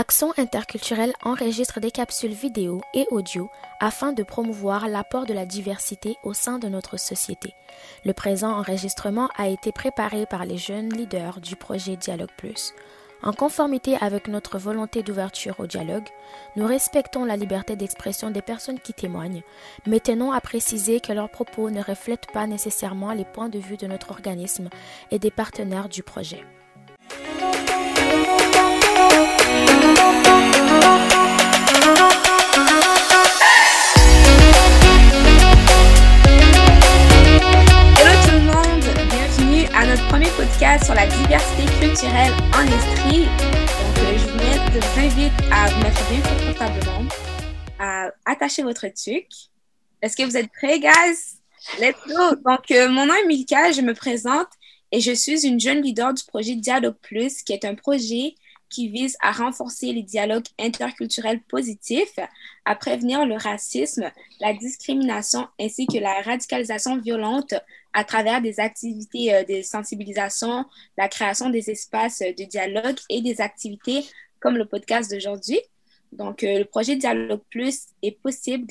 Action interculturelle enregistre des capsules vidéo et audio afin de promouvoir l'apport de la diversité au sein de notre société. Le présent enregistrement a été préparé par les jeunes leaders du projet Dialogue Plus. En conformité avec notre volonté d'ouverture au dialogue, nous respectons la liberté d'expression des personnes qui témoignent, mais tenons à préciser que leurs propos ne reflètent pas nécessairement les points de vue de notre organisme et des partenaires du projet. Sur la diversité culturelle en Estrie. Donc, euh, je vous, invite à vous mettre bien confortablement, à attacher votre tuque. Est-ce que vous êtes prêts, guys? Let's go! Donc, euh, mon nom est Milka, je me présente et je suis une jeune leader du projet Dialogue Plus, qui est un projet qui vise à renforcer les dialogues interculturels positifs, à prévenir le racisme, la discrimination ainsi que la radicalisation violente à travers des activités euh, de sensibilisation, la création des espaces de dialogue et des activités comme le podcast d'aujourd'hui. Donc, euh, le projet Dialogue Plus est possible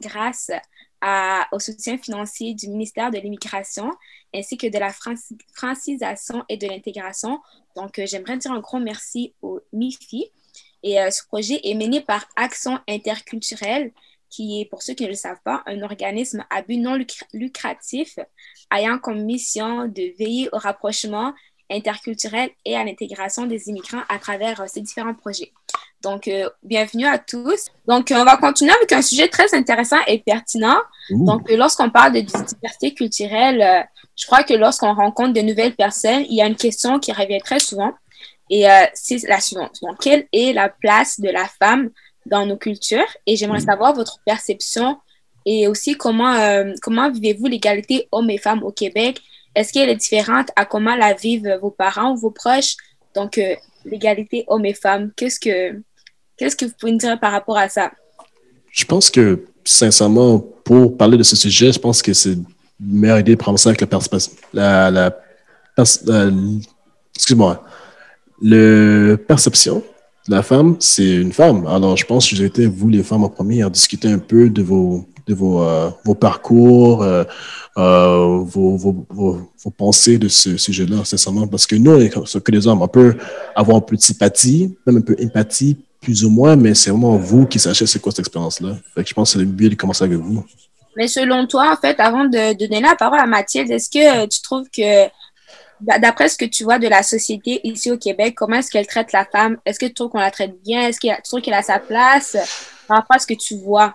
grâce, à, au soutien financier du ministère de l'Immigration ainsi que de la francisation et de l'intégration. Donc, euh, j'aimerais dire un gros merci au MIFI. Et ce projet est mené par Action interculturelle, qui est, pour ceux qui ne le savent pas, un organisme à but non lucratif ayant comme mission de veiller au rapprochement interculturel et à l'intégration des immigrants à travers euh, ces différents projets. Donc, euh, bienvenue à tous. Donc, on va continuer avec un sujet très intéressant et pertinent. Donc, euh, lorsqu'on parle de diversité culturelle, je crois que lorsqu'on rencontre de nouvelles personnes, il y a une question qui revient très souvent et c'est la suivante. Donc, quelle est la place de la femme dans nos cultures et j'aimerais savoir votre perception et aussi comment, euh, comment vivez-vous l'égalité hommes et femmes au Québec? Est-ce qu'elle est différente à comment la vivent vos parents ou vos proches? Donc, euh, l'égalité hommes et femmes, qu'est-ce que, qu'est-ce que vous pouvez nous dire par rapport à ça? Je pense que, sincèrement, pour parler de ce sujet, je pense que c'est une meilleure idée de prendre ça avec la. La, la, excuse-moi. Le perception la femme, c'est une femme. Alors, je pense que été, vous, les femmes, en premier, à discuter un peu de vos, de vos, euh, vos parcours, euh, euh, vos, vos, vos, pensées de ce sujet-là, sincèrement. Parce que nous, que les hommes, on peut avoir un peu de sympathie, même un peu d'empathie, plus ou moins, mais c'est vraiment vous qui sachez c'est quoi cette expérience-là. je pense que c'est mieux de commencer avec vous. Mais selon toi, en fait, avant de donner la parole à Mathilde, est-ce que tu trouves que D'après ce que tu vois de la société ici au Québec, comment est-ce qu'elle traite la femme? Est-ce que tu trouves qu'on la traite bien? Est-ce que tu trouves qu'elle a sa place? Par rapport à ce que tu vois,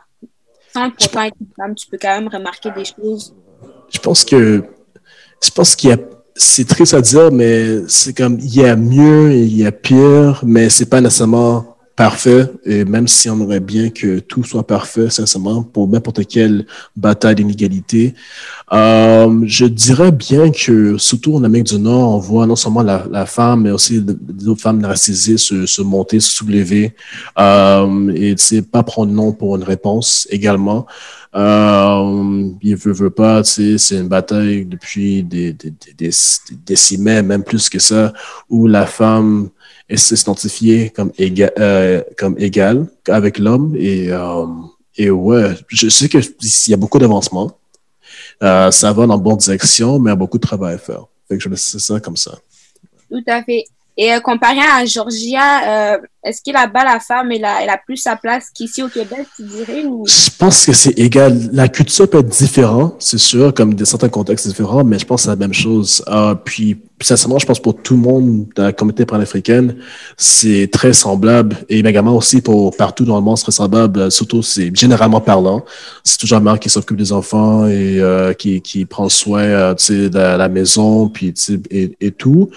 sans pourtant être une femme, tu peux quand même remarquer des choses. Je pense que je pense qu'il y a c'est triste à dire, mais c'est comme il y a mieux et il y a pire, mais c'est pas nécessairement parfait, et même si on aurait bien que tout soit parfait, sincèrement, pour n'importe quelle bataille d'inégalité, euh, je dirais bien que, surtout en Amérique du Nord, on voit non seulement la, femme, mais aussi d'autres femmes racisées se, monter, se soulever, euh, et c'est pas prendre non pour une réponse également. Euh, il veut, veut pas, c'est une bataille depuis des, des, des, décimets, même plus que ça, où la femme s'identifier comme égal, euh, comme égal avec l'homme. Et, euh, et ouais, je sais qu'il y a beaucoup d'avancement. Euh, ça va dans la bonne direction, mais il y a beaucoup de travail à faire. Fait que je laisse ça comme ça. Tout à fait. Et comparé à Georgia, est-ce que là-bas, la femme, elle a, elle a plus sa place qu'ici au Québec, tu dirais? Ou... Je pense que c'est égal. La culture peut être différente, c'est sûr, comme dans certains contextes différents, mais je pense que c'est la même chose. puis, sincèrement, je pense pour tout le monde dans la communauté panafricaine, c'est très semblable. Et également aussi pour partout dans le monde, c'est très semblable. Surtout, c'est généralement parlant. C'est toujours la mère qui s'occupe des enfants et euh, qui, prend soin euh, de la maison puis et, tout.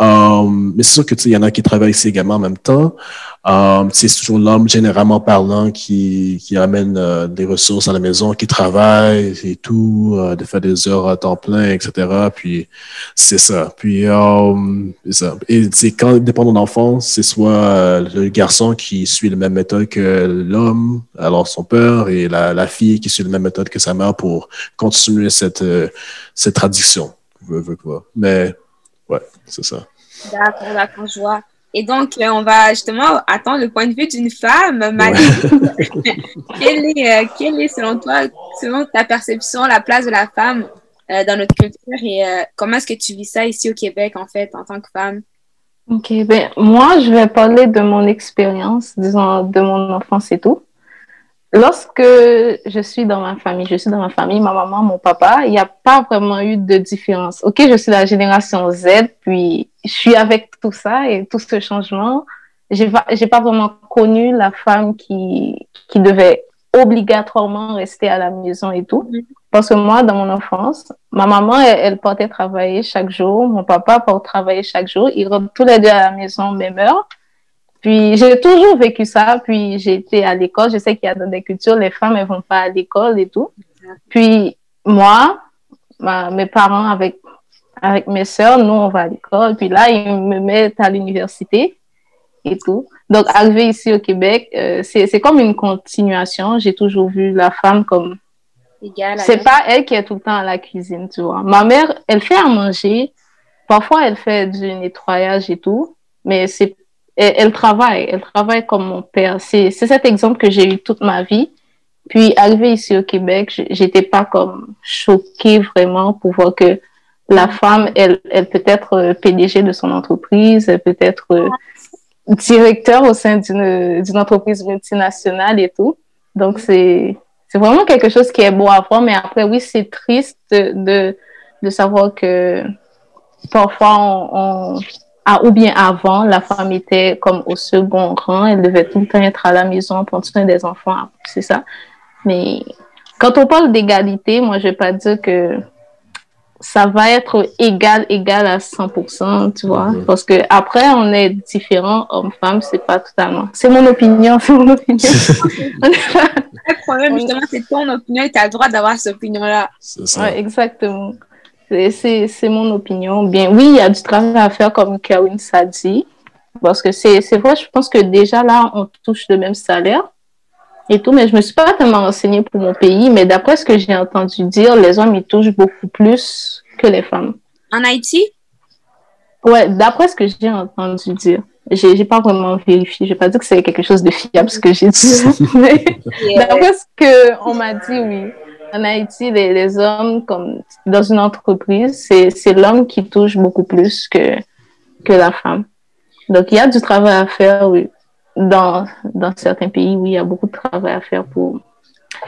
Euh, mais c'est sûr que il y en a qui travaillent ici également en même temps. Um, c'est toujours l'homme, généralement parlant, qui, amène euh, des ressources à la maison, qui travaille et tout, euh, de faire des heures à temps plein, etc. Puis c'est ça. Puis um, ça. Et c'est quand, dépendant de l'enfant, c'est soit euh, le garçon qui suit la même méthode que l'homme, alors son père, et la, la fille qui suit la même méthode que sa mère pour continuer cette, cette tradition. Mais ouais, c'est ça. D'accord, d'accord, je vois. Et donc, euh, on va justement attendre le point de vue d'une femme. quelle, est, quelle est, selon toi, selon ta perception, la place de la femme dans notre culture et comment est-ce que tu vis ça ici au Québec, en fait, en tant que femme? Ok, ben, moi, je vais parler de mon expérience, disons, de mon enfance et tout. Lorsque je suis dans ma famille, je suis dans ma famille, ma maman, mon papa, il n'y a pas vraiment eu de différence. Ok, je suis la génération Z, puis je suis avec tout ça et tout ce changement. J'ai pas, j'ai pas vraiment connu la femme qui, qui devait obligatoirement rester à la maison et tout. Mm-hmm. Parce que moi, dans mon enfance, ma maman, elle, portait travailler chaque jour, mon papa portait travailler chaque jour. Ils rentrent tous les deux à la maison, même heure. Puis j'ai toujours vécu ça. Puis été à l'école. Je sais qu'il y a dans des cultures, les femmes, elles vont pas à l'école et tout. Puis moi, mes parents avec avec mes sœurs, nous on va à l'école. Puis là, ils me mettent à l'université et tout. Donc arrivé ici au Québec, euh, c'est comme une continuation. J'ai toujours vu la femme comme c'est pas elle qui est tout le temps à la cuisine, tu vois. Ma mère, elle fait à manger. Parfois, elle fait du nettoyage et tout, mais c'est elle, travaille, elle travaille comme mon père. C'est cet exemple que j'ai eu toute ma vie. Puis, arrivée ici au Québec, j'étais pas comme choquée vraiment pour voir que la femme, elle, peut être euh, PDG de son entreprise, elle peut être euh, directeur au sein d'une entreprise multinationale et tout. Donc, c'est c'est vraiment quelque chose qui est beau à voir, mais après, oui, c'est triste de, de, savoir que parfois, on, a, ou bien avant, la femme était comme au second rang, elle devait tout le temps être à la maison, prendre soin des enfants, c'est ça. Mais quand on parle d'égalité, moi, je vais pas dire que ça va être égal, égal à 100%, tu vois. Mhm. Parce que après, on est différents, hommes-femmes, c'est pas totalement. C'est mon opinion, c'est mon opinion. le problème, justement, c'est ton opinion et tu as le droit d'avoir cette opinion-là. Ouais, exactement. C'est mon opinion. Bien, oui, il y a du travail à faire, comme Kawin s'ha dit. Parce que c'est vrai, je pense que déjà là, on touche le même salaire et tout, mais je me suis pas tellement renseignée pour mon pays, mais d'après ce que j'ai entendu dire, les hommes, ils touchent beaucoup plus que les femmes. En Haïti? Ouais, d'après ce que j'ai entendu dire. J'ai, pas vraiment vérifié. Je vais pas dire que c'est quelque chose de fiable, ce que j'ai dit. mais d'après ce qu'on m'a dit, oui. En Haïti, les, les hommes, comme dans une entreprise, c'est, l'homme qui touche beaucoup plus que, que la femme. Donc, il y a du travail à faire, oui dans, dans certains pays, oui, il y a beaucoup de travail à faire pour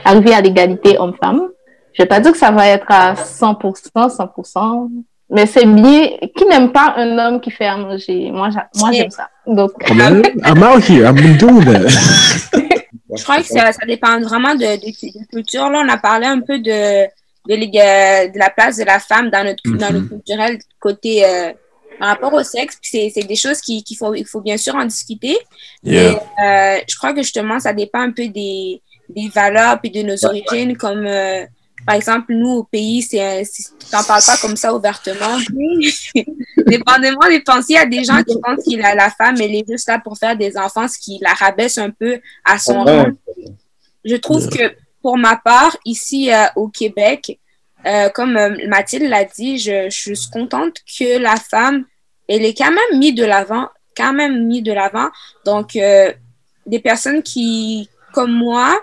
arriver à l'égalité homme-femme. Je vais pas dire que ça va être à 100%, 100%, mais c'est bien. Qui n'aime pas un homme qui fait à manger? Moi, moi j'aime ça. Donc. I'm out here. I'm doing that. Je crois que ça, ça dépend vraiment de, de, culture. Là, on a parlé un peu de, de, de la place de la femme dans notre, dans le mm-hmm. culturel côté euh, par rapport au sexe. c'est des choses qu'il faut, il faut bien sûr en discuter. Mais euh, je crois que justement, ça dépend un peu des, des valeurs puis de nos origines. Comme euh, par exemple, nous au pays, tu n'en parles pas comme ça ouvertement. Dépendamment des pensées, il y a des gens qui pensent que la, la femme, elle est juste là pour faire des enfants, ce qui la rabaisse un peu à son rang. Je trouve que pour ma part, ici euh, au Québec, euh, comme euh, Mathilde l'a dit, je, je, suis contente que la femme, elle est quand même mise de l'avant, quand même mise de l'avant. Donc, des personnes qui, comme moi,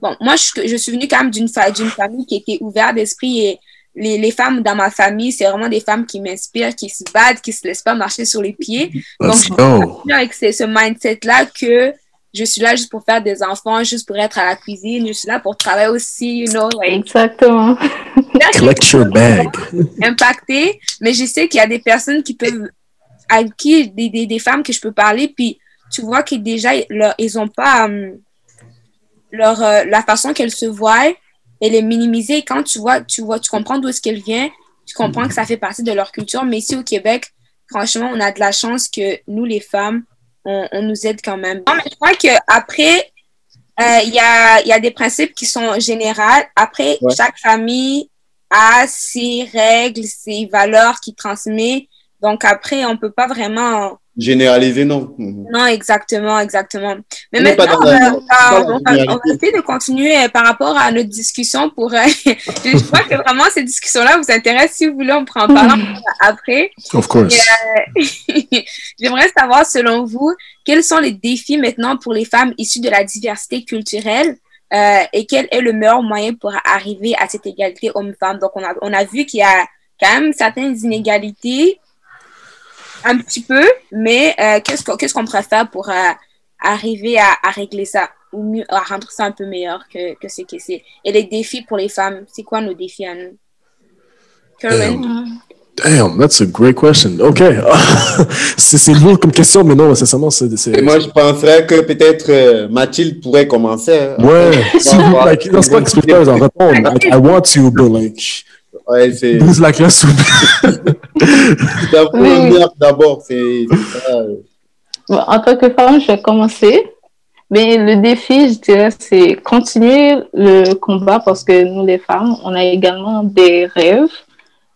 bon, moi, je, je suis venue quand même d'une d'une famille qui était ouverte d'esprit et les, les, femmes dans ma famille, c'est vraiment des femmes qui m'inspirent, qui se battent, qui se laissent pas marcher sur les pieds. Donc, je suis avec ce, ce mindset-là que je suis là juste pour faire des enfants, juste pour être à la cuisine, je suis là pour travailler aussi, you know. Exactement. Collect your bag. Impacté, mais je sais qu'il y a des personnes qui peuvent, avec qui, des, des, des, femmes que je peux parler, puis tu vois que déjà, leur, ils ont pas, um, leur, euh, la façon qu'elles se voient, elle est minimisée. Quand tu vois, tu vois, tu comprends d'où est-ce qu'elle vient, tu comprends que ça fait partie de leur culture, mais ici au Québec, franchement, on a de la chance que nous, les femmes, on, nous aide quand même. Non, mais je crois qu'après, euh, il y, a, y a des principes qui sont généraux. Après, chaque famille a ses règles, ses valeurs qu'il transmet. Donc après, on peut pas vraiment Généraliser, non. Non, exactement, exactement. Mais maintenant, on va, essayer de continuer euh, par rapport à notre discussion pour... Euh, je crois que vraiment, ces discussions-là vous intéressent. Si vous voulez, on prend en parler après. Of course. J'aimerais savoir, selon vous, quels sont les défis maintenant pour les femmes issues de la diversité culturelle euh, et quel est le meilleur moyen pour arriver à cette égalité homme-femme? Donc, on a, on a vu qu'il y a quand même certaines inégalités, un petit peu, mais euh, qu'est-ce qu'on pourrait faire pour euh, arriver à, à, régler ça ou mieux, à rendre ça un peu meilleur que, que ce que c'est? Et les défis pour les femmes, c'est quoi nos défis à nous? Damn. Damn, that's a great question. OK. c'est lourd comme question, mais non, sincèrement, c'est. Moi, je penserais que peut-être euh, Mathilde pourrait commencer. Hein. Ouais, si vous, like, c'est pas que je peux en répondre. Like, I want to, but like. Ouais, c'est. Brise la classe d'abord, c'est. en tant que femme, je vais commencer. Mais le défi, je dirais, c'est continuer le combat parce que nous, les femmes, on a également des rêves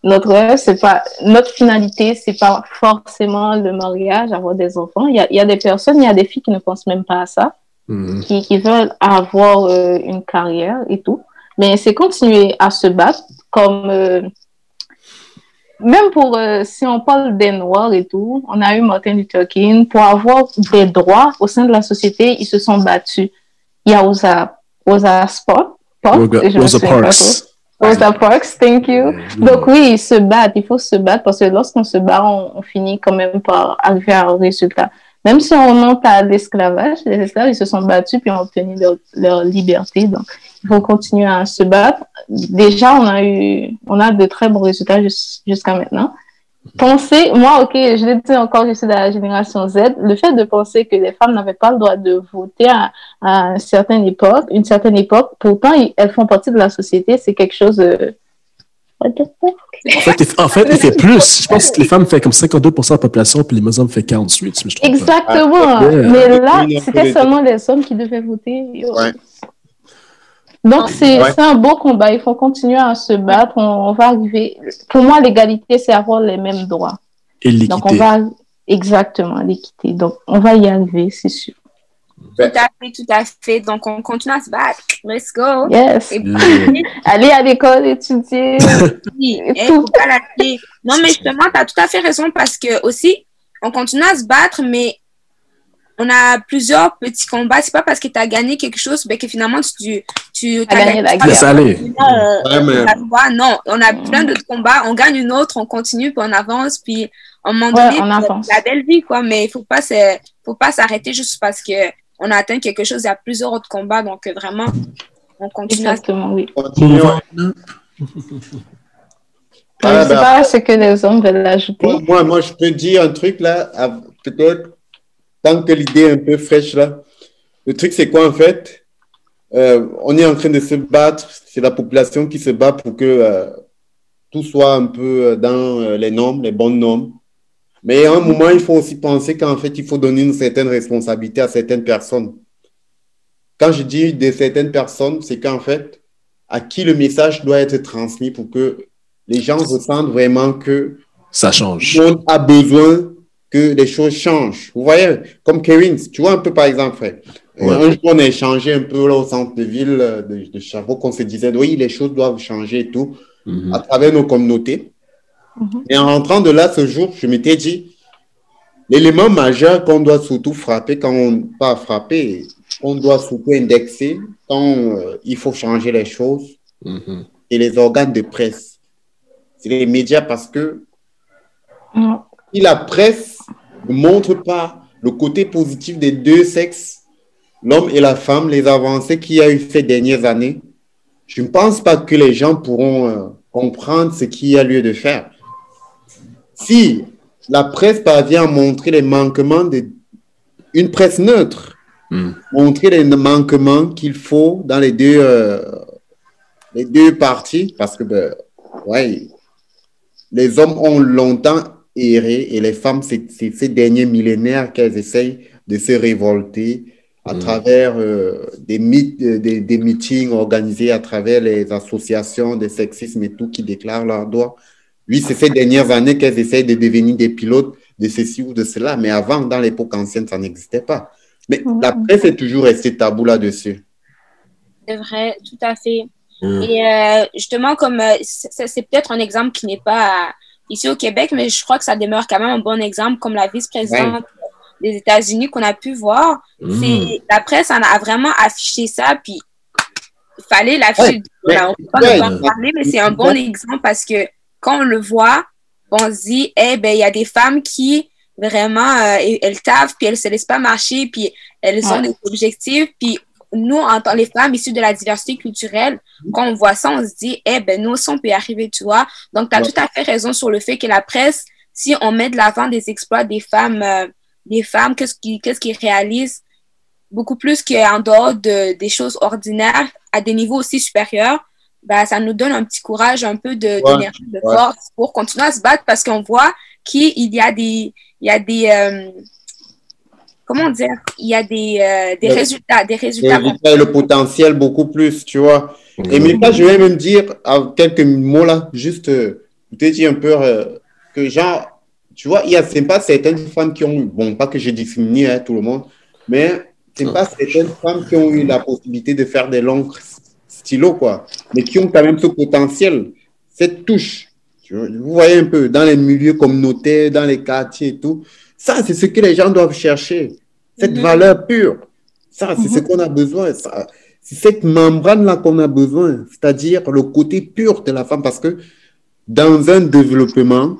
notre rêve, c'est pas notre finalité, c'est pas forcément le mariage, avoir des enfants. Il y a, il y a des personnes, il y a des filles qui ne pensent même pas à ça, mm-hmm. qui, qui, veulent avoir euh, une carrière et tout. Mais c'est continuer à se battre, comme euh, même pour euh, si on parle des noirs et tout, on a eu Martin Luther King pour avoir des droits au sein de la société, ils se sont battus. Il y a Rosa, Rosa Sport, Rosa Parks. Rosa Parks, thank you. Donc oui, ils se battent, il faut se battre parce que lorsqu'on se bat, on, finit quand même par arriver à un résultat. Même si on remonte à l'esclavage, les esclaves, ils se sont battus puis ont obtenu leur, liberté. Donc, il faut continuer à se battre. Déjà, on a eu, on a de très bons résultats jusqu'à maintenant penser, moi, ok, je l'ai dit encore, je suis de la génération Z, le fait de penser que les femmes n'avaient pas le droit de voter à, une certaine époque, une certaine époque, pourtant elles font partie de la société, c'est quelque chose de... En fait, en fait, il fait plus. Je pense que les femmes font comme 52% de la population, puis les hommes font 48. Exactement. Mais là, c'était seulement les hommes qui devaient voter. Ouais. Donc, c'est un beau combat. Il faut continuer à se battre. On, va arriver. Pour moi, l'égalité, c'est avoir les mêmes droits. Et l'équité. Donc, on va. Exactement, l'équité. Donc, on va y arriver, c'est sûr. Tout à fait, tout à fait. Donc, on continue à se battre. Let's go. Yes. Aller à l'école, étudier. oui, et tout. non, mais justement, tu as tout à fait raison parce que aussi, on continue à se battre, mais on a plusieurs petits combats. C'est pas parce que tu as gagné quelque chose ben, que finalement tu, tu as gagné, la guerre. Non, non, on a plein d'autres combats. On gagne une autre, on continue, puis on avance, puis à un moment donné, la belle vie, quoi. Mais il faut pas faut pas s'arrêter juste parce que on a atteint quelque chose. Il y a plusieurs autres combats, donc vraiment, on continue. Exactement, oui. Ah, je sais ben, pas ce que les hommes veulent ajouter. Moi, moi, je peux dire un truc là, peut-être tant que l'idée est un peu fraîche là, le truc c'est quoi en fait euh, On est en train de se battre, c'est la population qui se bat pour que euh, tout soit un peu dans euh, les normes, les bonnes normes. Mais à un moment, il faut aussi penser qu'en fait, il faut donner une certaine responsabilité à certaines personnes. Quand je dis de certaines personnes, c'est qu'en fait, à qui le message doit être transmis pour que les gens ressentent vraiment que ça change. Tout le monde a besoin que les choses changent. Vous voyez, comme Kevin, tu vois un peu par exemple, frère. Un jour, on a échangé un peu là, au centre de ville de, de Sherbrooke, on se disait, oui, les choses doivent changer et tout, mhm. à travers nos communautés. Mhm. Et en rentrant de là ce jour, je m'étais dit, l'élément majeur qu'on doit surtout frapper, quand on pas frapper, on doit surtout indexer quand euh, il faut changer les choses, mhm. et les organes de presse. C'est les médias parce que si la presse ne montre pas le côté positif des deux sexes, l'homme et la femme, les avancées qu'il y a eu ces dernières années, je ne pense pas que les gens pourront euh, comprendre ce qu'il y a lieu de faire. Si la presse parvient à montrer les manquements d'une presse neutre, hmm. montrer les manquements qu'il faut dans les deux, euh, les deux parties, parce que, ben, ouais, les hommes ont longtemps et les femmes, c'est ces derniers millénaires qu'elles essayent de se révolter à mm. travers euh, des, euh, des, des, meetings organisés à travers les associations de sexisme et tout qui déclarent leurs droits. Oui, c'est ces dernières années qu'elles essayent de devenir des pilotes de ceci ou de cela. Mais avant, dans l'époque ancienne, ça n'existait pas. Mais la presse est toujours restée tabou là-dessus. C'est vrai, tout à fait. Et euh, justement, comme euh, c'est peut-être un exemple qui n'est pas ici au Québec, mais je crois que ça demeure quand même un bon exemple, comme la vice-présidente des États-Unis qu'on a pu voir. C'est La presse en a vraiment affiché ça, puis il fallait l'afficher. on peut pas en parler, mais c'est un bon exemple parce que quand on le voit, on se dit, eh ben, il y a des femmes qui vraiment, euh, elles taffent, puis elles se laissent pas marcher, puis elles ont des objectifs, puis nous, en tant les femmes issues de la diversité culturelle, quand on voit ça, on se dit, eh ben, nous aussi, on peut y arriver, tu vois. Donc, tu as tout à fait raison sur le fait que la presse, si on met de l'avant des exploits des femmes, euh, des femmes, qu'est-ce qu'ils qu'est-ce qu'ils réalisent, beaucoup plus qu'en dehors de, des choses ordinaires, à des niveaux aussi supérieurs, bah, ça nous donne un petit courage, un peu d'énergie, de, force pour continuer à se battre parce qu'on voit qu'il y a des, il y a des, euh, comment dire, il y a des, euh, des résultats, des résultats. le potentiel beaucoup plus, tu vois. Et Mika, je vais même dire quelques mots là, juste euh, te dire un peu que genre, tu vois, il y a c'est pas certaines femmes qui ont, bon, pas que j'ai discriminé hein, tout le monde, mais c'est pas certaines femmes qui ont eu la possibilité de faire des longues stylos, quoi, mais qui ont quand même ce potentiel, cette touche. Vous voyez un peu, dans les milieux communautaires, dans les quartiers et tout, ça, c'est ce que les gens doivent chercher. Cette mhm. valeur pure. Ça, c'est ce mhm. qu'on a besoin. C'est cette membrane-là qu'on a besoin. C'est-à-dire le côté pur de la femme. Parce que dans un développement,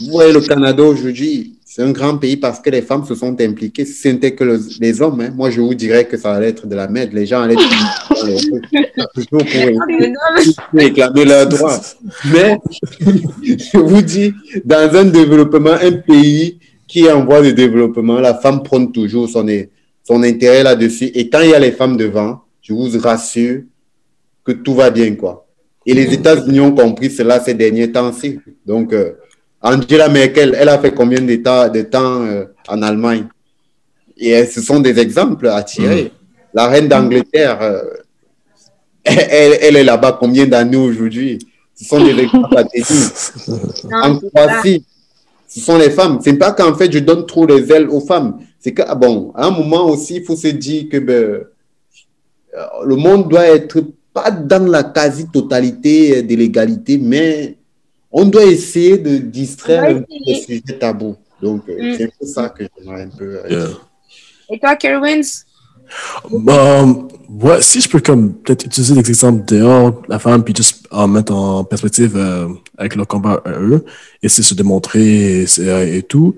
vous voyez le Canada aujourd'hui, c'est un grand pays parce que les femmes se sont impliquées. Si c'était que les hommes, hein, moi je vous dirais que ça allait être de la merde. Les gens allaient toujours pour réclamer leurs droits. Mais je vous dis, dans un développement, un pays qui est en voie de développement, la femme prend toujours son, son intérêt là-dessus. Et quand il y a les femmes devant, je vous rassure que tout va bien, quoi. Et les États-Unis ont compris cela ces derniers temps-ci. Donc, euh, Angela Merkel, elle a fait combien de temps, de temps euh, en Allemagne? Et ce sont des exemples à tirer. Mm. La reine d'Angleterre, euh, elle, est là-bas combien d'années aujourd'hui? Ce sont des exemples à tenir. en Croatie, ce sont les femmes. C'est pas qu'en fait je donne trop les ailes aux femmes. C'est qu'à ah bon, à un moment aussi, il faut se dire que ben, euh, le monde doit être pas dans la quasi-totalité de l'égalité, mais on doit essayer de distraire un peu les sujets tabous. Donc, euh, mm. c'est un peu ça que j'aimerais un peu. Euh, Et toi, Kerwins? Um, ouais, si je peux comme peut-être utiliser des exemples dehors, la femme, puis juste en mettre en perspective euh, avec leur combat à eux, et c'est se démontrer et, et, tout.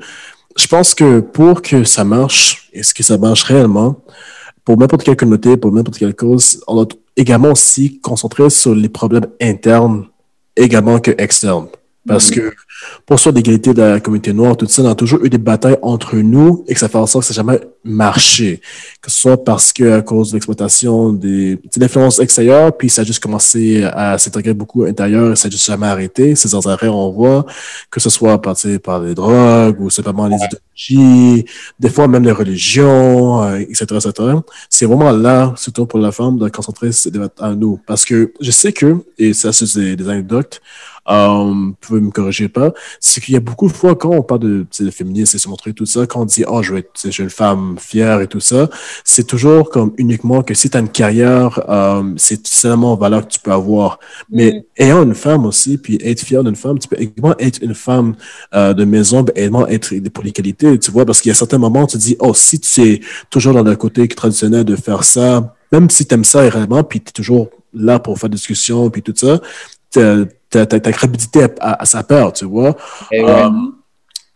Je pense que pour que ça marche, et ce que ça marche réellement, pour n'importe quelle communauté, pour n'importe quelle cause, on doit également aussi concentrer sur les problèmes internes également que externe. Parce que pour soit l'égalité de la communauté noire, tout ça, on a toujours eu des batailles entre nous et que ça fait en sorte que ça n'a jamais marché. Que ce soit parce que à cause de l'exploitation des l'influence extérieure, puis ça a juste commencé à s'intégrer beaucoup à l'intérieur et ça n'a juste jamais arrêté. Ces arrêts, on voit que ce soit par, par les drogues ou simplement les idéologies, des fois même les religions, etc., euh, etc. C'est vraiment là, surtout pour la femme, de concentrer à nous. Parce que je sais que, et ça c'est des anecdotes, euh, vous pouvez me corriger pas, c'est qu'il y a beaucoup de fois quand on parle de, de féminisme et se montrer tout ça, quand on dit, oh, je vais être une femme fière et tout ça, c'est toujours comme uniquement que si tu as une carrière, euh, c'est seulement valeur que tu peux avoir. Mais mm. ayant une femme aussi, puis être fier d'une femme, tu peux également être une femme euh, de maison, mais également être pour les qualités, tu vois, parce qu'il y a certains moments où tu te dis, oh, si tu es toujours dans le côté traditionnel de faire ça, même si tu aimes ça réellement, puis tu es toujours là pour faire des discussions, puis tout ça, ta, ta, ta crédibilité à, sa peur, tu vois. Et euh,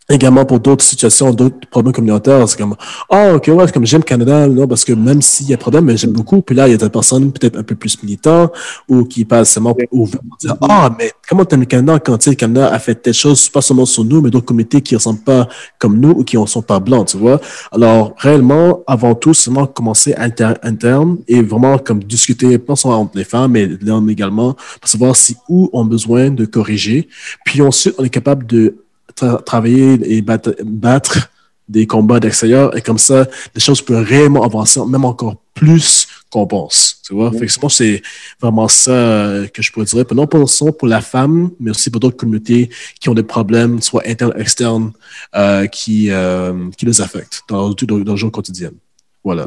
également pour d'autres situations, d'autres problèmes communautaires. C'est comme, oh, ok, ouais, comme j'aime Canada, non, parce que même s'il y a problème, mais j'aime beaucoup. Puis là, il y a des personnes peut-être un peu plus militantes ou qui passent seulement pour dire, ah, mais comment t'aimes le Canada quand le Canada a fait telle chose, pas seulement sur nous, mais d'autres communautés qui ne ressemblent pas comme nous ou qui ne sont pas blancs, tu vois. Alors, réellement, avant tout, seulement commencer interne et vraiment comme discuter, pas seulement entre les femmes, mais l'homme également, pour savoir si où on a besoin de corriger. Puis ensuite, on est capable de travailler et battre, battre des combats d'extérieur et comme ça, les choses peuvent réellement avancer, même encore plus qu'on pense. Tu vois? Fait que je pense que c'est vraiment ça euh, que je pourrais dire. Non pas seulement pour la femme, mais aussi pour d'autres communautés qui ont des problèmes, soit internes, externes, euh, qui, euh, qui les affectent dans, dans, dans le jour quotidien. Voilà.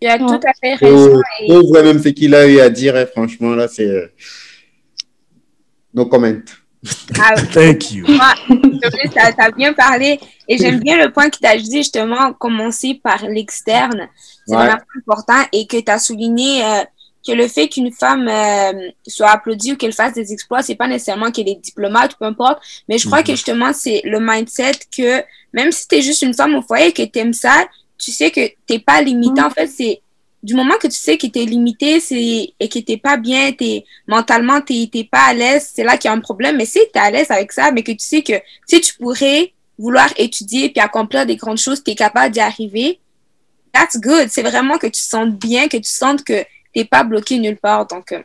Tu as tout à fait raison. Et... Oh, même ce qu'il a eu à dire, hein, franchement, là, c'est. euh, No comment. Ah, Thank you. moi, tu as, bien parlé et j'aime bien le point que tu as dit justement, commencer par l'externe. C'est Ouais. vraiment important et que tu as souligné euh, que le fait qu'une femme euh, soit applaudie ou qu'elle fasse des exploits, c'est pas nécessairement qu'elle est diplomate ou peu importe, mais je crois Mhm. que justement, c'est le mindset que même si tu es juste une femme au foyer et que tu aimes ça, tu sais que t'es pas limité. En fait, c'est du moment que tu sais que tu es limité c'est, et que tu pas bien, t'es, mentalement, tu n'es pas à l'aise, c'est là qu'il y a un problème. Mais si tu es à l'aise avec ça, mais que tu sais que si tu pourrais vouloir étudier puis accomplir des grandes choses, tu es capable d'y arriver, that's good. C'est vraiment que tu sentes bien, que tu sentes que tu n'es pas bloqué nulle part. Donc, euh,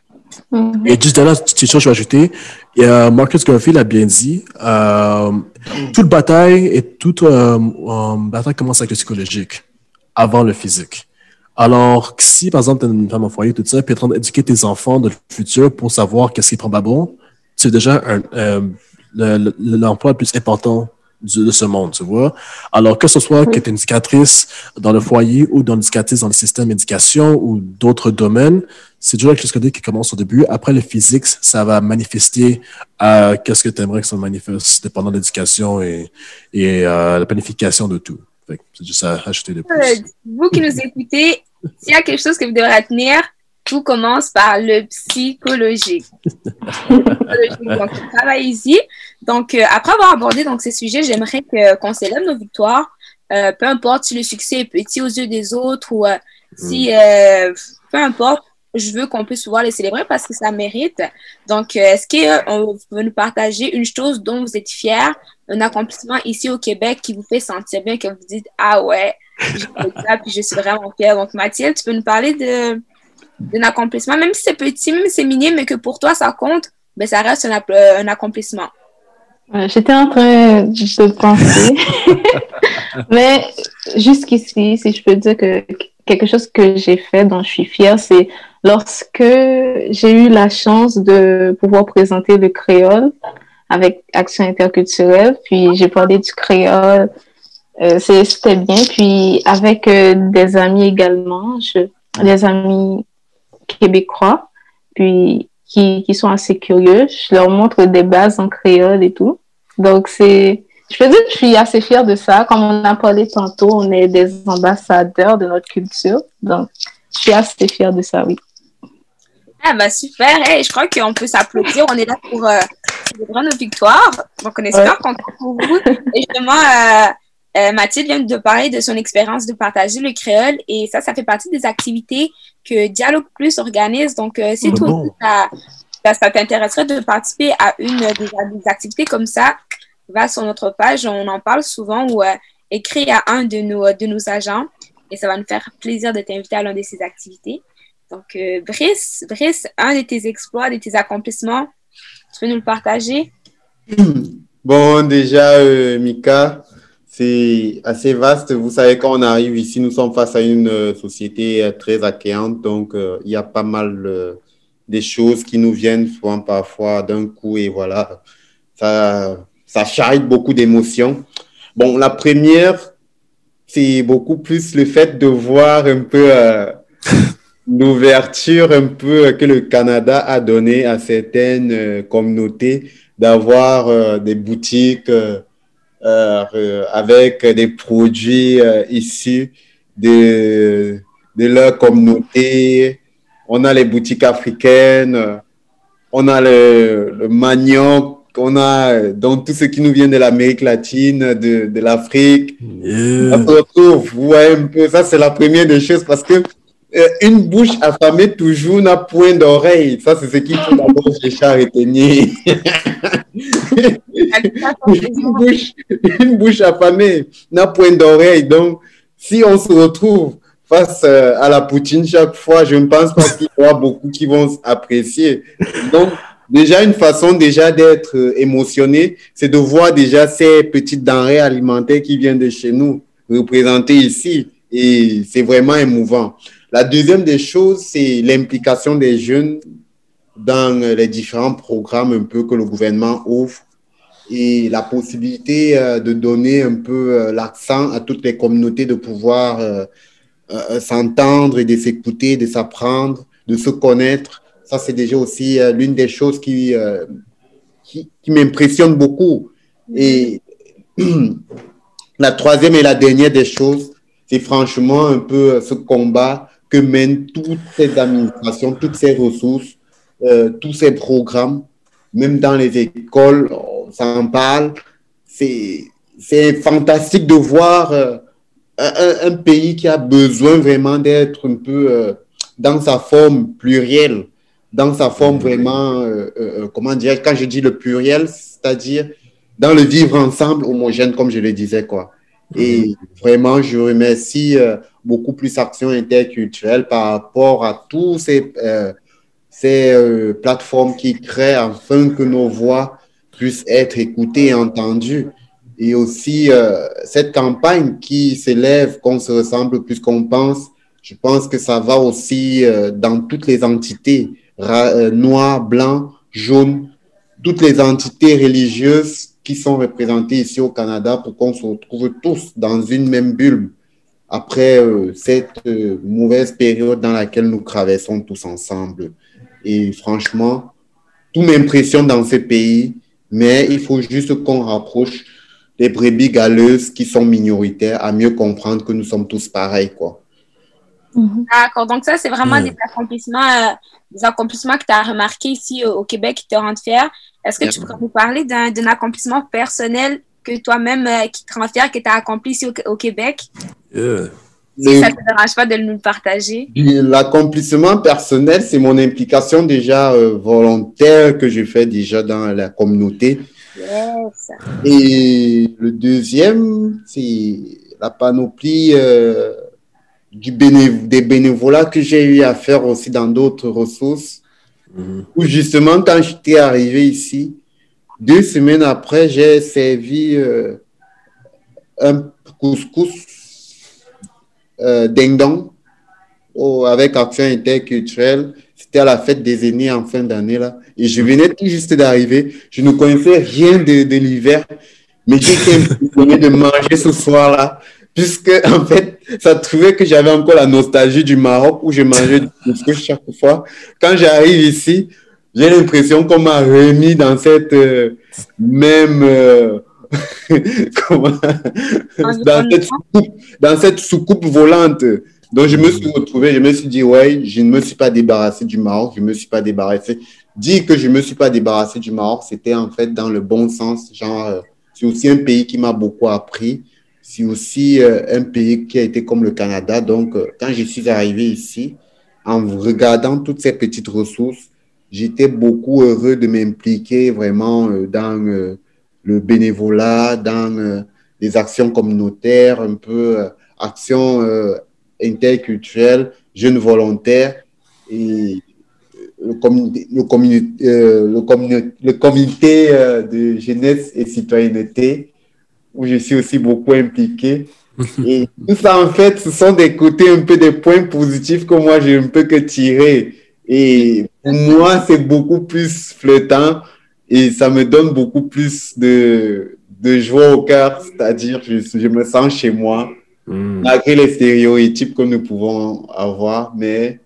Mhm. Et juste là, petite chose que je vais ajouter. Et, euh, Marcus Garfield a bien dit, euh, toute bataille et toute euh, bataille commence avec le psychologique avant le physique. Alors, si par exemple, tu es une femme au foyer, tout ça, puis tu es en train d'éduquer tes enfants de le futur pour savoir qu'est-ce qui est probablement, c'est déjà euh, le- le- l'emploi le plus important du- de ce monde, tu vois. Alors, que ce soit que tu es une éducatrice dans le foyer ou dans l'éducatrice dans le système d'éducation ou d'autres domaines, c'est toujours quelque chose qui commence au début. Après, le physique, ça va manifester à qu'est-ce que tu aimerais que ça manifeste, dépendant de l'éducation et, et euh, la planification de tout. C'est juste à ajouter de euh, plus. vous qui nous écoutez, s'il y a quelque chose que vous devrez retenir, tout commence par le psychologique. Donc, on travaille ici. Donc, euh, après avoir abordé donc, ces sujets, j'aimerais que- qu'on célèbre nos victoires. Euh, peu importe si le succès est petit aux yeux des autres ou euh, si, euh, peu importe, je veux qu'on puisse pouvoir les célébrer parce que ça mérite. Donc, est-ce qu'on peut nous partager une chose dont vous êtes fiers, un accomplissement ici au Québec qui vous fait sentir bien, que vous dites, ah ouais, ça, puis je suis vraiment fière. Donc, Mathilde, tu peux nous parler de d'un accomplissement, même si c'est petit, même si c'est minime, mais que pour toi, ça compte, ben, ça reste un, euh, un accomplissement. J'étais en train de penser. Mais jusqu'ici, si je peux dire que quelque chose que j'ai fait dont je suis fière, c'est lorsque j'ai eu la chance de pouvoir présenter le créole avec Action interculturelle, puis j'ai parlé du créole. Euh, C'était bien. Puis avec euh, des amis également, je, des amis québécois, puis qui, qui sont assez curieux. Je leur montre des bases en créole et tout. Donc, c'est, je peux dire que je suis assez fière de ça. Comme on a parlé tantôt, on est des ambassadeurs de notre culture. Donc, je suis assez fière de ça, oui. Ah, bah super. Hey, je crois qu'on peut s'applaudir. On est là pour euh, célébrer nos victoires. Donc, on super Ouais. contents pour vous. Et justement, euh, euh, Mathilde vient de parler de son expérience de partager le créole. Et ça, ça fait partie des activités que Dialogue Plus organise. Donc, euh, si toi bon? ça, ça, ça t'intéresserait de participer à une des, des activités comme ça, va sur notre page. On en parle souvent ou euh, écris à un de nos, de nos agents. Et ça va nous faire plaisir de t'inviter à l'une de ces activités. Donc, euh, Brice, Brice, un de tes exploits, de tes accomplissements, tu peux nous le partager? Bon, déjà, euh, Mika, c'est assez vaste. Vous savez, quand on arrive ici, nous sommes face à une euh, société euh, très accueillante. Donc, euh, il y a pas mal euh, des choses qui nous viennent souvent parfois d'un coup. Et voilà, ça, ça charrie beaucoup d'émotions. Bon, la première, c'est beaucoup plus le fait de voir un peu euh, l'ouverture un peu que le Canada a donné à certaines communautés d'avoir des boutiques avec des produits euh, issus de, de leur communauté. On a les boutiques africaines, euh, on a le, le manioc, on a euh, donc tout ce qui nous vient de l'Amérique latine, de, de l'Afrique. Yeah. Ça se retrouve, vous voyez un peu, ça c'est la première des choses parce que euh, une bouche affamée toujours n'a point d'oreille. Ça c'est ce qu'il faut d'abord chercher à retenir. une, bouche, une bouche affamée n'a point d'oreille. Donc, si on se retrouve face euh, à la poutine chaque fois, je ne pense pas qu'il y aura beaucoup qui vont apprécier. Donc, déjà, une façon déjà d'être euh, émotionné, c'est de voir déjà ces petites denrées alimentaires qui viennent de chez nous représentées ici. Et c'est vraiment émouvant. La deuxième des choses, c'est l'implication des jeunes dans les différents programmes un peu que le gouvernement offre et la possibilité euh, de donner un peu euh, l'accent à toutes les communautés de pouvoir euh, s'entendre et de s'écouter, de s'apprendre, de se connaître. Ça, c'est déjà aussi l'une des choses qui, qui, m'impressionne beaucoup. Et la troisième et la dernière des choses, c'est franchement un peu ce combat que mènent toutes ces administrations, toutes ces ressources, euh, tous ces programmes, même dans les écoles, on s'en parle. C'est fantastique de voir euh, un, pays qui a besoin vraiment d'être un peu euh, dans sa forme plurielle, dans sa forme vraiment, comment dire, quand je dis le pluriel, c'est-à-dire dans le vivre ensemble homogène, comme je le disais, quoi. Et vraiment, je remercie beaucoup plus Action interculturelle par rapport à tous ces, ces euh, plateformes qui créent afin que nos voix puissent être écoutées et entendues. Et aussi cette campagne qui s'élève, qu'on se ressemble plus qu'on pense, je pense que ça va aussi dans toutes les entités, noires, blancs, jaunes, toutes les entités religieuses qui sont représentés ici au Canada pour qu'on se retrouve tous dans une même bulle après euh, cette euh, mauvaise période dans laquelle nous traversons tous ensemble. Et franchement, tout m'impressionne dans ce pays, mais il faut juste qu'on rapproche les brebis galeuses qui sont minoritaires à mieux comprendre que nous sommes tous pareils, quoi. D'accord, donc ça, c'est vraiment des accomplissements, euh, des accomplissements que tu as remarqués ici au, au Québec qui te rendent fier. Est-ce que tu pourrais nous parler d'un accomplissement personnel que toi-même, euh, qui te rend fier, que tu as accompli ici au, au Québec? Yeah. Si ça ne te dérange pas de nous partager. L'accomplissement personnel, c'est mon implication déjà euh, volontaire que je fais déjà dans la communauté. Yes. Et le deuxième, c'est la panoplie euh, du béné des bénévolats que j'ai eu à faire aussi dans d'autres ressources. Mhm. Où justement, quand j'étais arrivé ici, deux semaines après, j'ai servi euh, un couscous euh, ding-dong au- avec Action interculturelle. C'était à la fête des aînés en fin d'année là. Et je venais tout juste d'arriver. Je ne connaissais rien de, de l'hiver, mais j'étais impressionné de manger ce soir-là. Puisque, en fait, ça trouvait que j'avais encore la nostalgie du Maroc où je mangeais du couscous chaque fois. Quand j'arrive ici, j'ai l'impression qu'on m'a remis dans cette euh, même, euh, dans, cette soucoupe, dans cette soucoupe volante. Donc, je me suis retrouvé, je me suis dit, ouais, je ne me suis pas débarrassé du Maroc, je ne me suis pas débarrassé. Dire que je ne me suis pas débarrassé du Maroc, c'était en fait dans le bon sens. Genre, euh, c'est aussi un pays qui m'a beaucoup appris. C'est aussi euh, un pays qui a été comme le Canada. Donc, euh, quand je suis arrivé ici, en regardant toutes ces petites ressources, j'étais beaucoup heureux de m'impliquer vraiment dans le bénévolat, dans euh, les actions communautaires, un peu euh, actions euh, interculturelles, jeunes volontaires et le comité, le le le comité de jeunesse et citoyenneté, où je suis aussi beaucoup impliqué. Et tout ça, en fait, ce sont des côtés un peu des points positifs que moi, je ne peux que tirer. Et pour moi, c'est beaucoup plus flottant et ça me donne beaucoup plus de, de joie au cœur, c'est-à-dire je, je me sens chez moi, Mm. malgré les stéréotypes que nous pouvons avoir, mais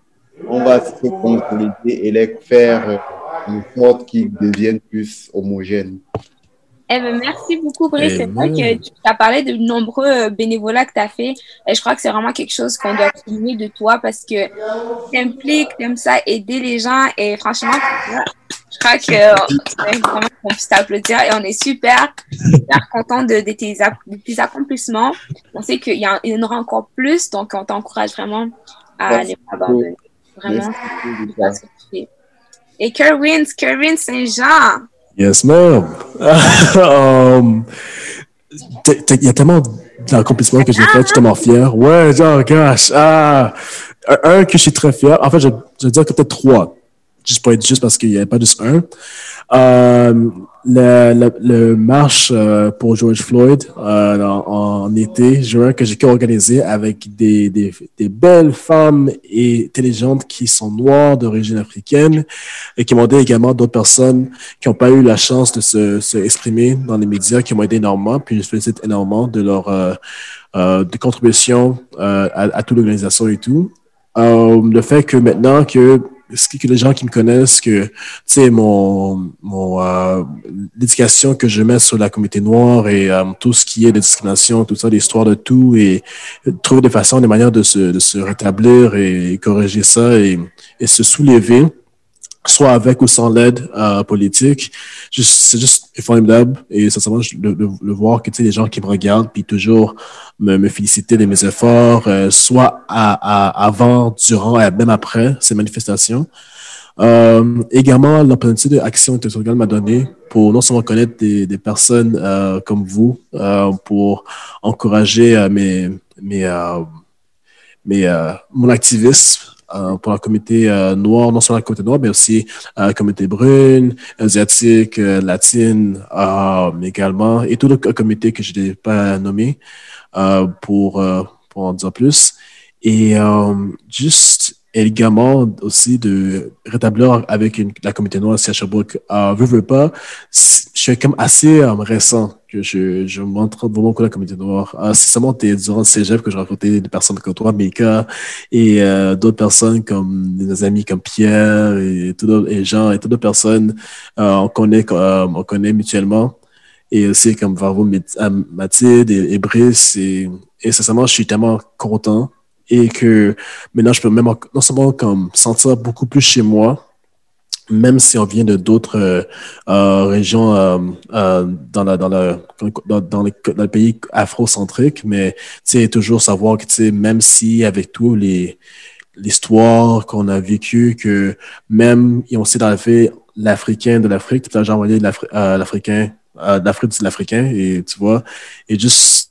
on va se consolider et les faire euh, en sorte qu'ils deviennent plus homogènes. Eh ben, merci beaucoup, Brice. C'est vrai Amen. que tu as parlé de nombreux euh, bénévolats que tu as fait. Et je crois que c'est vraiment quelque chose qu'on doit souligner de toi parce que tu impliques, tu aimes ça, aider les gens. Et franchement, je crois que vraiment qu'on puisse t'applaudir. Et on est super, super content de, de tes, ac- de tes accomplissements. On sait qu'il y, en- il y en aura encore plus. Donc, on t'encourage vraiment à ne pas abandonner. Vraiment, Merci beaucoup. c'est ce que tu fais. Et Kerwin, Kerwin Saint-Jean. Yes, ma'am. um, Il y a tellement d'accomplissements que j'ai fait, je suis tellement fier. Ouais, genre, gosh. Ah, un, que je suis très fier. En fait, je, je veux dire que peut-être trois. Juste pour être juste parce qu'il n'y avait pas juste un. Euh, le, le, marche euh, pour George Floyd euh, en, été juin que j'ai organisé avec des, des, belles femmes et intelligentes qui sont noires d'origine africaine et qui m'ont aidé également d'autres personnes qui n'ont pas eu la chance de se, se, dans les médias qui m'ont aidé énormément puis je félicite énormément de leur de contribution à toute l'organisation et tout le fait que maintenant que que les gens qui me connaissent que tu sais mon mon euh, l'éducation que je mets sur la communauté noire et euh, tout ce qui est de discrimination tout ça l'histoire de tout et trouver des façons des manières de se, de se rétablir et, corriger ça et, et se soulever soit avec ou sans l'aide euh, politique. C'est juste formidable et sincèrement, de, de, de voir que tu sais, les gens qui me regardent puis toujours me, me féliciter de mes efforts, euh, soit avant, durant et même après ces manifestations. Euh, également, l'opportunité d'Action internationale m'a donné pour non seulement connaître des, personnes comme vous, pour encourager mes, mes, mon activisme pour la communauté euh, noire, non seulement la communauté noire, mais aussi euh, la communauté brune, asiatique, latine également, et toutes les communautés que je n'ai pas nommées pour, pour en dire plus. Et juste également aussi de rétablir avec la communauté noire ici à Sherbrooke. Euh, veux, pas, je suis comme assez euh, récent que je, je montre vraiment beaucoup la communauté noire. Euh, c'est seulement durant le cégep que j'ai rencontré des personnes comme toi, Mika, et euh, d'autres personnes comme des amis comme Pierre et, tout et Jean et toutes d'autres personnes euh, euh, on connaît mutuellement. Et aussi comme Varvo Mathilde et, et Brice. Et, et sincèrement, je suis tellement content et que maintenant je peux même non seulement comme sentir beaucoup plus chez moi, même si on vient de d'autres euh, euh, régions euh, dans, la, dans, la, dans, le pays afrocentrique, mais toujours savoir que même si avec tous les l'histoire qu'on a vécue, que même, et on sait dans fait, l'Africain de l'Afrique, tout à l'heure j'ai l'Africain, l'Afrique de l'Africain, et tu vois, et juste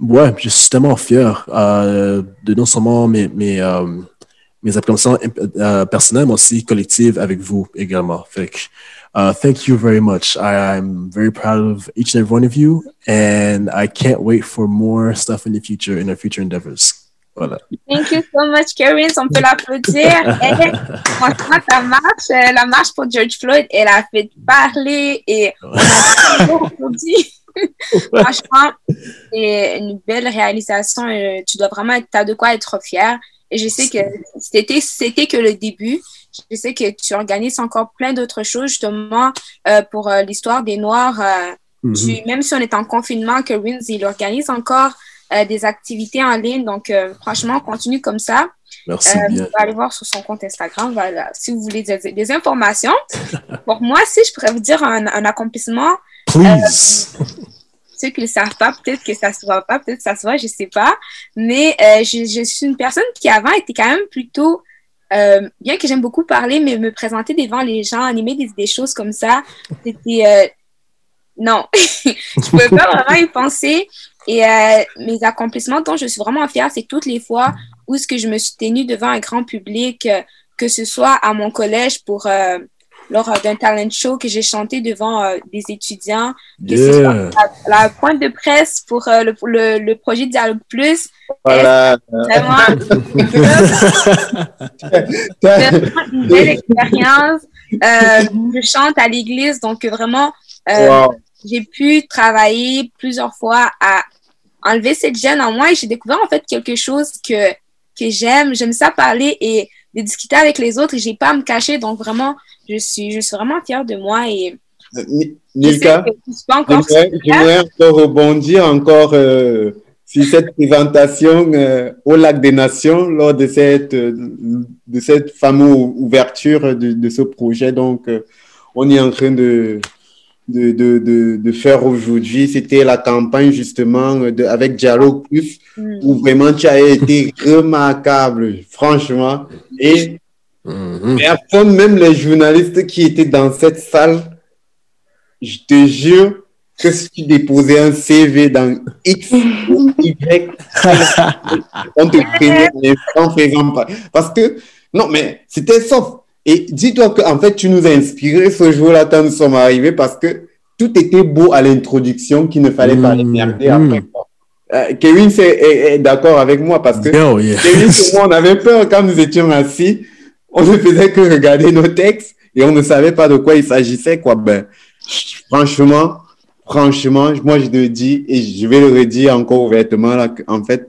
Ouais, je suis tellement fier de non seulement mes, mes, mes appréhensions euh, personnelles, mais aussi collectives avec vous également. Fait que, uh, thank you very much. I, I'm very proud of each and every one of you, and I can't wait for more stuff in the future, in our future endeavors. Voilà. Thank you so much, Karen. On peut l'applaudir. franchement, ta marche, euh, la marche pour George Floyd, elle a fait parler et on a toujours applaudi. Franchement, c'est une belle réalisation. Tu dois vraiment être, as de quoi être fier. Et je sais que c'était, c'était que le début. Je sais que tu organises encore plein d'autres choses, justement, euh, pour euh, l'histoire des Noirs. Euh, mm-hmm. même si on est en confinement, que Wins, il organise encore des activités en ligne. Donc, franchement, continue comme ça. Merci bien. Vous allez voir sur son compte Instagram, voilà, si vous voulez des, informations. pour moi, si je pourrais vous dire un, un accomplissement, Please. Ceux qui ne le savent pas, peut-être que ça se voit pas, peut-être que ça se voit, je sais pas. Mais euh, je, je, suis une personne qui avant était quand même plutôt, euh, bien que j'aime beaucoup parler, mais me présenter devant les gens, animer des, des choses comme ça, c'était... Euh, non, je pouvais pas vraiment y penser. Et mes accomplissements dont je suis vraiment fière, c'est toutes les fois où ce que je me suis tenue devant un grand public, que ce soit à mon collège pour lors d'un talent show que j'ai chanté devant euh, des étudiants, que la, pointe de presse pour euh, le, le, le, projet Dialogue Plus. Voilà. Vraiment, une belle expérience. Euh, je chante à l'église, donc vraiment, j'ai pu travailler plusieurs fois à enlever cette gêne en moi et j'ai découvert en fait quelque chose que, que j'aime. J'aime ça parler et de discuter avec les autres et j'ai pas à me cacher. Donc vraiment, je suis, je suis vraiment fière de moi et Nilka, j'aimerais encore rebondir encore euh, sur cette présentation euh, au Lac des Nations lors de cette, euh, de cette fameuse ouverture de, de ce projet. Donc, on est en train de, de, de, de, faire aujourd'hui. C'était la campagne justement de, avec Dialogue Plus mm. où vraiment tu as été remarquable, franchement. Et Mm même les journalistes qui étaient dans cette salle, je te jure que si tu déposais un CV dans X ou Y, on te prenait en faisant pas. Parce que, non, mais c'était sauf. Et dis-toi qu'en fait, tu nous as inspiré ce jour-là quand nous sommes arrivés parce que tout était beau à l'introduction qu'il ne fallait pas les merder Mm, après. Euh, Kevin c'est- est, est d'accord avec moi parce que yeah. Kevin et moi, on avait peur quand nous étions assis. On ne faisait que regarder nos textes et on ne savait pas de quoi il s'agissait. Quoi. Ben, franchement, franchement, moi, je te dis et je vais le redire encore ouvertement là, en fait,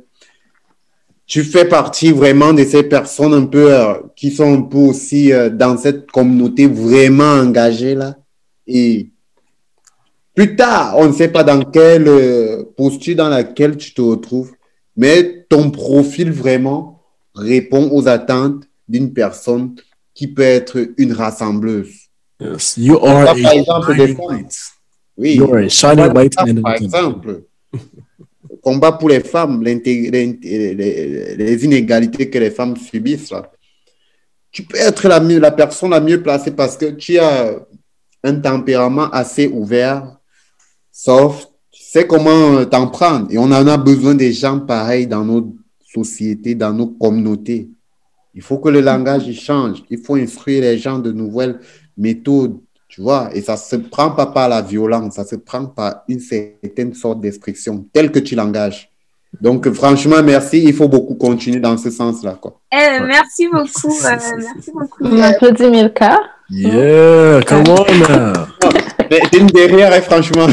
tu fais partie vraiment de ces personnes un peu euh, qui sont un peu aussi euh, dans cette communauté vraiment engagée là. Et plus tard, on ne sait pas dans quelle euh, posture dans laquelle tu te retrouves, mais ton profil vraiment répond aux attentes d'une personne qui peut être une rassembleuse. Yes. You are a exemple, des shining femmes. light. Oui. You are a shining light Par exemple, combat pour les femmes, les, inégalités que les femmes subissent. Tu peux être la, la personne la mieux placée parce que tu as un tempérament assez ouvert, soft, tu sais comment t'en prendre. Et on en a besoin des gens pareils dans nos sociétés, dans nos communautés. Il faut que le langage change. Il faut instruire les gens de nouvelles méthodes, tu vois. Et ça se prend pas par la violence, ça se prend par une certaine sorte d'expression, telle que tu l'engages. Donc, franchement, merci. Il faut beaucoup continuer dans ce sens-là, quoi. Eh, merci beaucoup. euh, merci beaucoup. On applaudit Milka. Yeah, come on t'es une derrière, hein, franchement.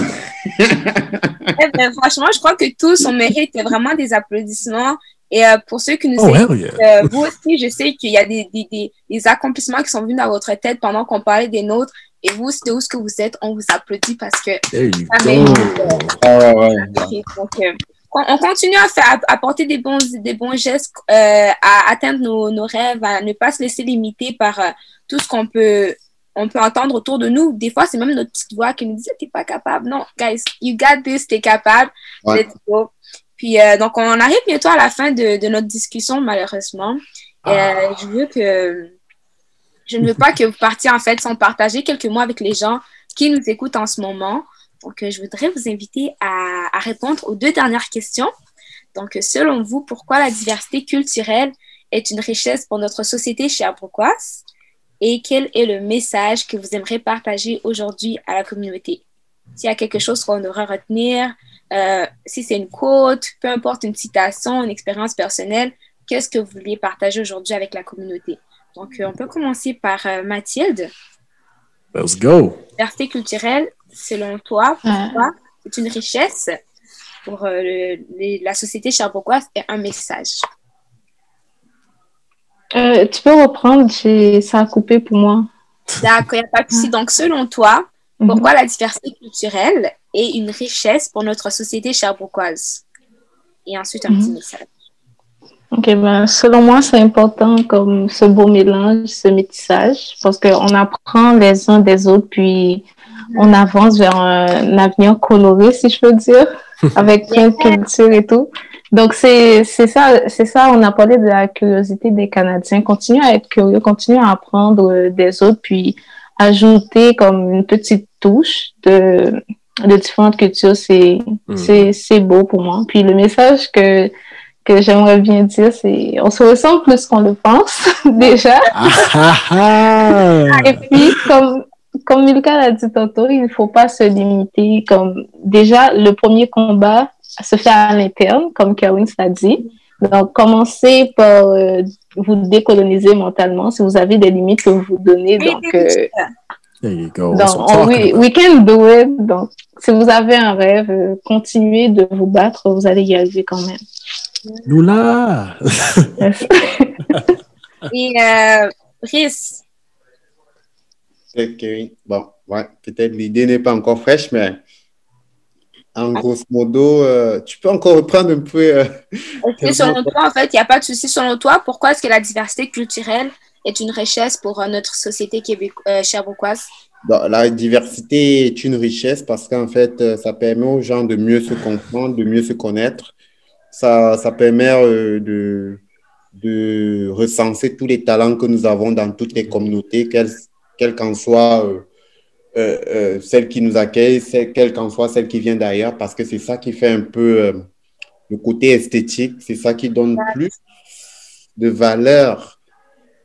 Eh ben, franchement, je crois que tous, on mérite vraiment des applaudissements. Et euh, pour ceux qui nous Oh, écoutent, hell yeah. euh, vous aussi, je sais qu'il y a des, des, des, des accomplissements qui sont venus dans votre tête pendant qu'on parlait des nôtres. Et vous, c'est où ce que vous êtes, on vous applaudit parce que ça euh, Ah ouais, ouais. Ok, donc, euh, on on continue à faire, à apporter des bons, des bons gestes, euh, à atteindre nos, nos rêves, à ne pas se laisser limiter par euh, tout ce qu'on peut, on peut entendre autour de nous. Des fois, c'est même notre petite voix qui nous dit t'es pas capable. Non, guys, you got this, t'es capable. Ouais. Let's go. Puis euh, donc, on arrive bientôt à la fin de, de notre discussion, malheureusement. Et, euh, je veux que je ne veux pas que vous partiez en fait sans partager quelques mots avec les gens qui nous écoutent en ce moment. Donc, euh, je voudrais vous inviter à, répondre aux deux dernières questions. Donc, euh, selon vous, pourquoi la diversité culturelle est une richesse pour notre société sherbrookoise? Et quel est le message que vous aimeriez partager aujourd'hui à la communauté? S'il y a quelque chose qu'on devrait retenir, euh, si c'est une quote, peu importe une citation, une expérience personnelle, qu'est-ce que vous vouliez partager aujourd'hui avec la communauté? Donc, euh, on peut commencer par euh, Mathilde. Let's go. Diversité culturelle, selon toi, pourquoi c'est une richesse pour euh, le- les- la société sherbrookoise et un message. Euh, tu peux reprendre, j'ai- ça a coupé pour moi. D'accord, il n'y a pas de souci. Donc, selon toi, Mhm. pourquoi la diversité culturelle est une richesse pour notre société sherbrookoise? Et ensuite, un petit Mhm. message. Ok, ben, selon moi, c'est important comme ce beau mélange, ce métissage, parce qu'on apprend les uns des autres, puis on avance vers un avenir coloré, si je peux dire, avec plein de cultures et tout. Donc, c'est c'est ça, c'est ça, on a parlé de la curiosité des Canadiens. Continuer à être curieux, continuer à apprendre euh, des autres, puis ajouter comme une petite touche de, de différentes cultures, c'est Mm. c'est c'est beau pour moi. Puis le message que que j'aimerais bien dire, c'est on se ressemble plus qu'on le pense déjà. Ah, ah, ah. Et puis comme comme Milka l'a dit tantôt, il ne faut pas se limiter. Comme déjà le premier combat se fait à l'interne, comme Kerwin l'a dit. Donc commencez par euh, vous décoloniser mentalement. Si vous avez des limites que vous vous donnez, donc euh, There you go. donc, on- we, can do it. Donc, si vous avez un rêve, euh, continuez de vous battre, vous allez y arriver quand même. Nous là. Et euh, Brice. Bon, ouais, peut-être l'idée n'est pas encore fraîche, mais en grosso modo, euh, tu peux encore reprendre un peu. euh, selon toi, en fait, il n'y a pas de souci selon toi, pourquoi est-ce que la diversité culturelle est une richesse pour euh, notre société québécoise, euh, sherbrookoise? Bon, la diversité est une richesse parce qu'en fait, euh, ça permet aux gens de mieux se comprendre, de mieux se connaître. Ça, ça permet de, de recenser tous les talents que nous avons dans toutes les communautés, quelles quelle qu'en soit euh, euh, euh, celle qui nous accueille, celle- quelle qu'en soit celle qui vient d'ailleurs, parce que c'est ça qui fait un peu le côté esthétique, c'est ça qui donne plus de valeur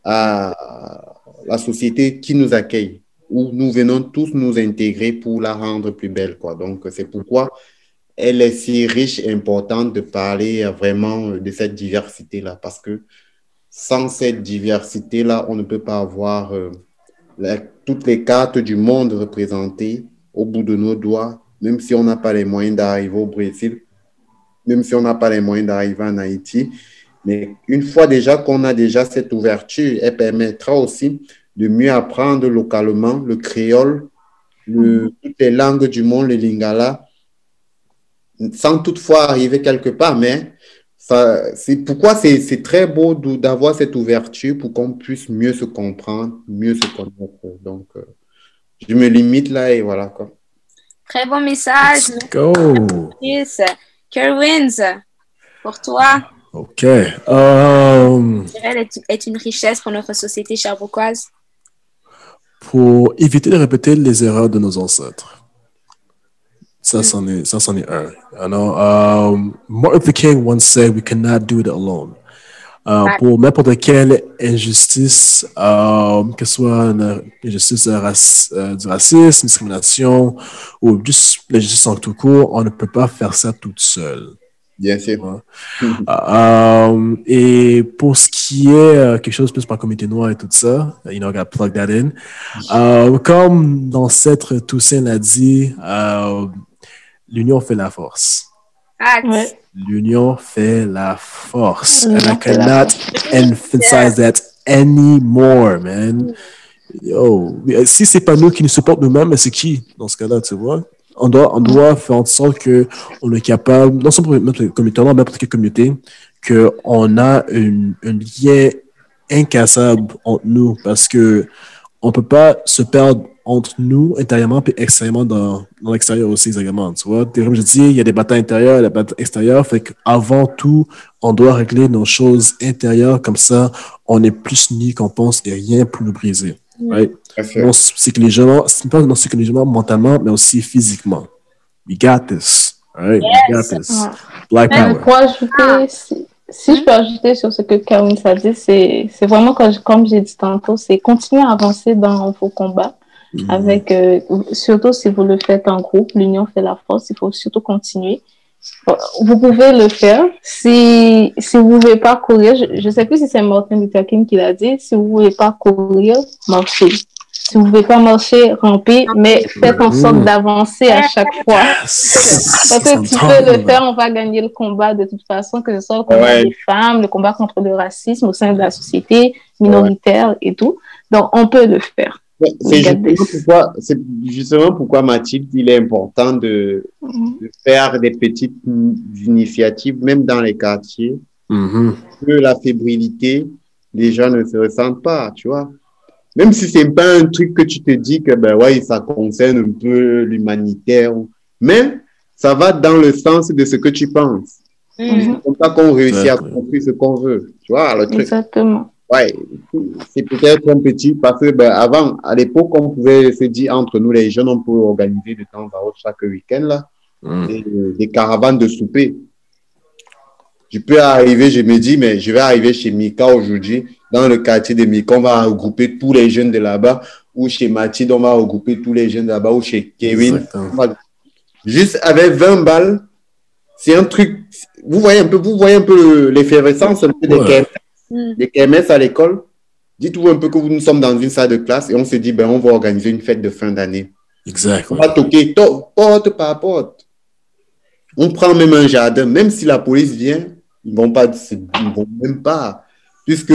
à la société qui nous accueille, où nous venons tous nous intégrer pour la rendre plus belle. Quoi. Donc, c'est pourquoi elle est si riche et importante de parler vraiment de cette diversité-là, parce que sans cette diversité-là, on ne peut pas avoir euh, toutes les cartes du monde représentées au bout de nos doigts, même si on n'a pas les moyens d'arriver au Brésil, même si on n'a pas les moyens d'arriver en Haïti. Mais une fois déjà qu'on a déjà cette ouverture, elle permettra aussi de mieux apprendre localement le créole, le, toutes les langues du monde, le lingala, sans toutefois arriver quelque part. Mais c'est pourquoi c'est très beau d'avoir cette ouverture pour qu'on puisse mieux se comprendre, mieux se connaître. Donc, euh, je me limite là et voilà quoi. Très bon message. Let's go. Kerwins, pour toi. OK. Um, est une richesse pour notre société charbouquoise? Pour éviter de répéter les erreurs de nos ancêtres. Ça, c'en est, ça, c'en est un. You know, um, Martin Luther King once said, we cannot do it alone. Uh, pour n'importe quelle injustice, um, que ce soit l'injustice euh, du racisme, discrimination ou juste l'injustice en tout court, on ne peut pas faire ça toute seule. Bien sûr. Um, et pour ce qui est euh, quelque chose plus par comité noir et tout ça, you know, I got plug that in. Uh, comme l'ancêtre Toussaint l'a dit, uh, l'union fait la force. Ah, L'union fait la force. And I cannot emphasize that anymore, man. Yo, si c'est pas nous qui nous supportent nous-mêmes, c'est qui dans ce cas-là, tu vois? On doit, on doit faire en sorte qu'on est capable, non seulement notre communauté, mais pour quelle communauté, qu'on a une, un lien incassable entre nous parce que on peut pas se perdre entre nous intérieurement et extérieurement dans, dans l'extérieur aussi également. Tu vois, comme je dis, il y a des batailles intérieures, a des batailles extérieures. Fait qu'avant tout, on doit régler nos choses intérieures. Comme ça, on est plus unis qu'on pense et rien pour nous briser. Right? Non psychologiquement, pas non psychologiquement, mentalement, mais aussi physiquement. We got this. Right? Yes. We got this. Black Power. Pour ajouter, si, si, je peux ajouter sur ce que Karine a dit, c'est vraiment, comme, comme j'ai dit tantôt, c'est continuer à avancer dans vos combats. Mm -hmm. avec, euh, surtout si vous le faites en groupe, l'union fait la force, il faut surtout continuer. Vous pouvez le faire. Si, si vous ne voulez pas courir, je ne sais plus si c'est Martin Luther King qui l'a dit, si vous ne voulez pas courir, marchez. Si vous ne pouvez pas marcher, rampez, mais faites en sorte d'avancer à chaque fois. Parce que tu peux le faire, on va gagner le combat de toute façon, que ce soit le combat des femmes, le combat contre le racisme au sein de la société minoritaire et tout. Donc, on peut le faire. C'est justement, justement, pourquoi, Mathilde, il est important de, mm-hmm. de, faire des petites initiatives, même dans les quartiers, mm-hmm. que la fébrilité, les gens ne se ressentent pas, tu vois. Même si c'est pas un truc que tu te dis que, ben ouais, ça concerne un peu l'humanitaire, mais ça va dans le sens de ce que tu penses. C'est comme ça qu'on réussit à construire ce qu'on veut, tu vois. Le truc. Exactement. Ouais, c'est peut-être un petit parce que ben, avant, à l'époque, on pouvait se dire entre nous les jeunes, on pouvait organiser de temps à autre chaque week-end là, mm. des, des, caravanes de souper. Je peux arriver, je me dis, mais je vais arriver chez Mika aujourd'hui, dans le quartier de Mika, on va regrouper tous les jeunes de là-bas, ou chez Mathilde, on va regrouper tous les jeunes de là-bas, ou chez Kevin. Va... Juste avec 20 balles, c'est un truc. Vous voyez un peu, vous voyez un peu l'effervescence un peu des Ouais. des KMS à l'école, dites-vous un peu que nous sommes dans une salle de classe et on se dit, ben, on va organiser une fête de fin d'année. Exact. On va toquer to porte par porte. On prend même un jardin, même si la police vient, ils vont pas, ils vont même pas, puisque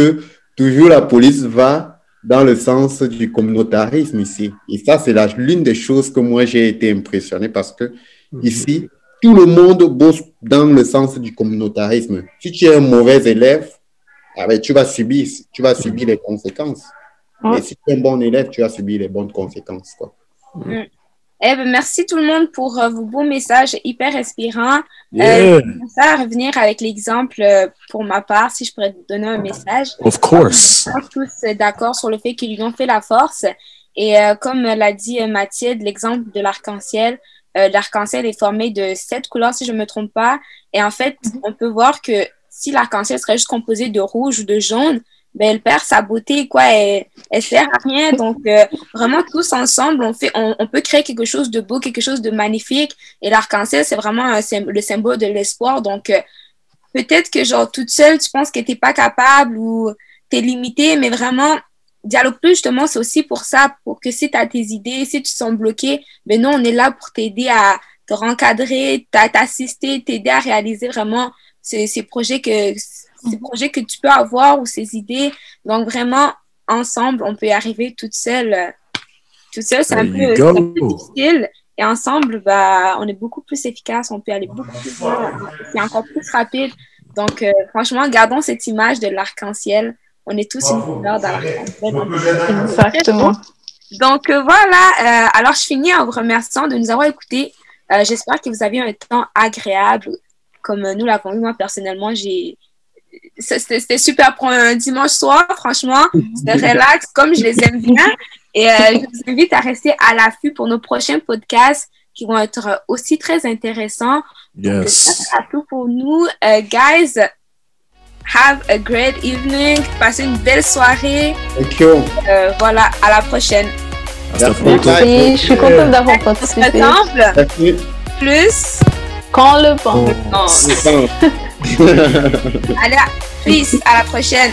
toujours la police va dans le sens du communautarisme ici. Et ça, c'est l'une des choses que moi j'ai été impressionné parce que Mhm. ici, tout le monde bosse dans le sens du communautarisme. Si tu es un mauvais élève, ah ben, tu vas subir, tu vas subir les conséquences. Ouais. Et si tu es un bon élève, tu vas subir les bonnes conséquences. Quoi. Eh ben, merci tout le monde pour euh, vos beaux messages hyper inspirants. Yeah, Ça à revenir avec l'exemple euh, pour ma part, si je pourrais te donner un message. of course. On est tous euh, d'accord sur le fait que l'union fait la force. Et euh, comme l'a dit euh, Mathilde, l'exemple de l'arc-en-ciel, euh, l'arc-en-ciel est formé de sept couleurs, si je ne me trompe pas. Et en fait, on peut voir que si l'arc-en-ciel serait juste composé de rouge ou de jaune, ben, elle perd sa beauté, quoi. Elle, elle sert à rien. Donc, euh, vraiment, tous ensemble, on, peut créer quelque chose de beau, quelque chose de magnifique. Et l'arc-en-ciel, c'est vraiment le symbole de l'espoir. Donc, euh, peut-être que, genre, toute seule, tu penses que tu n'es pas capable ou tu es limité, mais vraiment, Dialogue Plus, justement, c'est aussi pour ça, pour que si tu as tes idées, si tu sens bloqué, ben nous, on est là pour t'aider à te rencadrer, t'assister, t'aider à réaliser vraiment ces, ces projets que ces projets que tu peux avoir ou ces idées. Donc, vraiment, ensemble, on peut y arriver toute seule. Toute seule, c'est un, peu, difficile. Et ensemble, bah, on est beaucoup plus efficace, on peut aller beaucoup plus vite, c'est encore plus rapide. Donc, euh, franchement, gardons cette image de l'arc-en-ciel. On est tous une couleur dans l'arc-en-ciel. Exactement. Donc, euh, voilà. Euh, alors, je finis en vous remerciant de nous avoir écoutés. J'espère que vous avez un temps agréable, comme nous l'avons eu. Moi, personnellement, j'ai c'était super pour un dimanche soir, franchement. C'était relax, comme je les aime bien. Et euh, je vous invite à rester à l'affût pour nos prochains podcasts qui vont être aussi très intéressants. Yes. ça sera tout pour nous. Uh, guys, have a great evening. Passez une belle soirée. Thank you. Euh, voilà, à la prochaine. Merci, je suis contente d'avoir participé. Plus quand le vent. Oh. Allez, peace, à la prochaine.